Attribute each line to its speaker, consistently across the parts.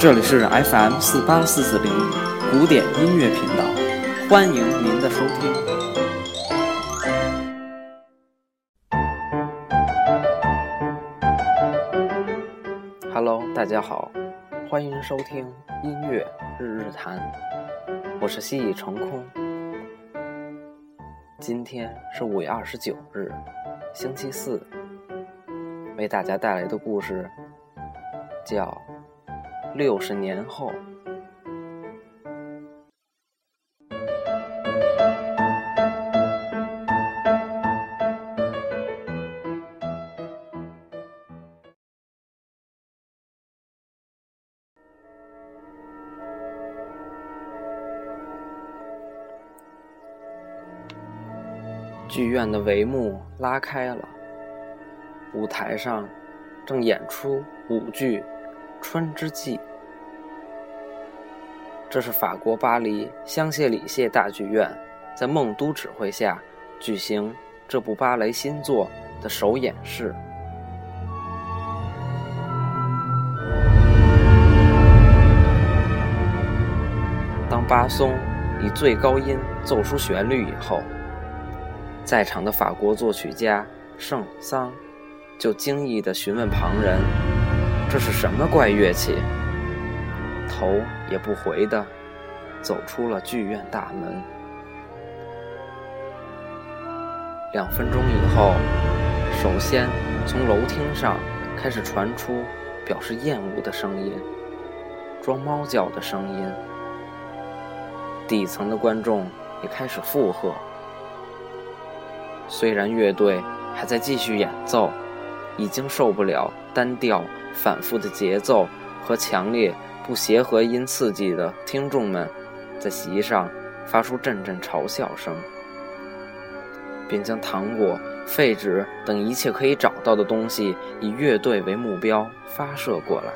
Speaker 1: 这里是 FM 四八四四零古典音乐频道，欢迎您的收听。Hello，大家好，欢迎收听音乐日日谈，我是西已成空。今天是五月二十九日，星期四，为大家带来的故事叫。六十年后，剧院的帷幕拉开了，舞台上正演出舞剧。《春之祭》，这是法国巴黎香榭里谢大剧院在孟都指挥下举行这部芭蕾新作的首演式。当巴松以最高音奏出旋律以后，在场的法国作曲家圣桑就惊异地询问旁人。这是什么怪乐器？头也不回的走出了剧院大门。两分钟以后，首先从楼厅上开始传出表示厌恶的声音，装猫叫的声音。底层的观众也开始附和。虽然乐队还在继续演奏，已经受不了单调。反复的节奏和强烈不协和音刺激的听众们，在席上发出阵阵嘲笑声，并将糖果、废纸等一切可以找到的东西以乐队为目标发射过来。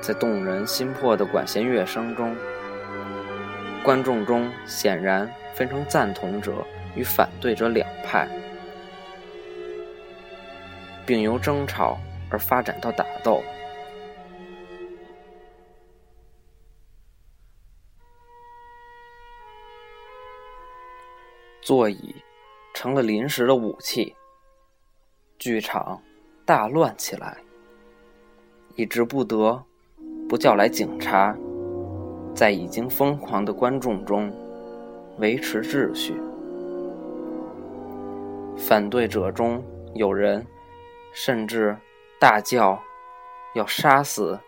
Speaker 1: 在动人心魄的管弦乐声中，观众中显然分成赞同者与反对者两派。并由争吵而发展到打斗。座椅成了临时的武器，剧场大乱起来，以致不得不叫来警察，在已经疯狂的观众中维持秩序。反对者中有人。甚至大叫要杀死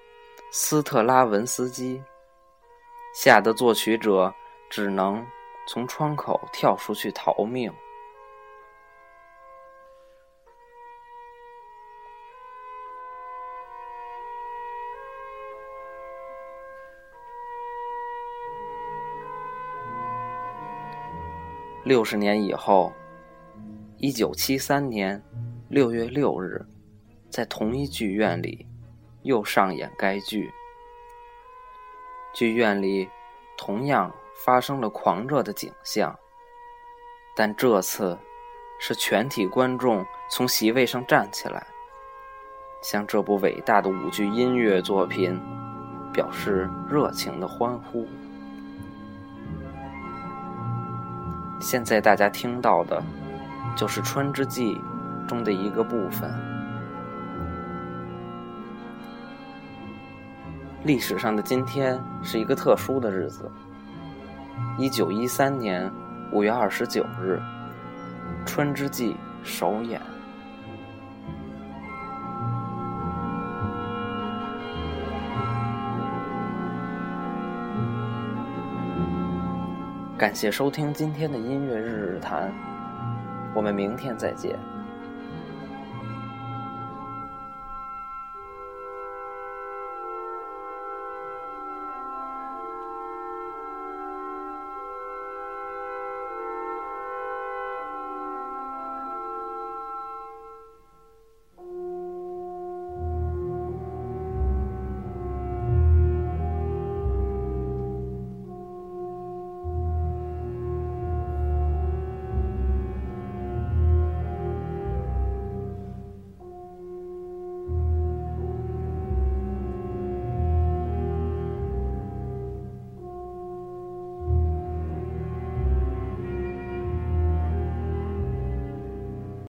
Speaker 1: 斯特拉文斯基，吓得作曲者只能从窗口跳出去逃命。六十年以后，一九七三年。六月六日，在同一剧院里，又上演该剧。剧院里同样发生了狂热的景象，但这次是全体观众从席位上站起来，向这部伟大的舞剧音乐作品表示热情的欢呼。现在大家听到的，就是《春之祭》。中的一个部分。历史上的今天是一个特殊的日子。一九一三年五月二十九日，《春之祭》首演。感谢收听今天的音乐日日谈，我们明天再见。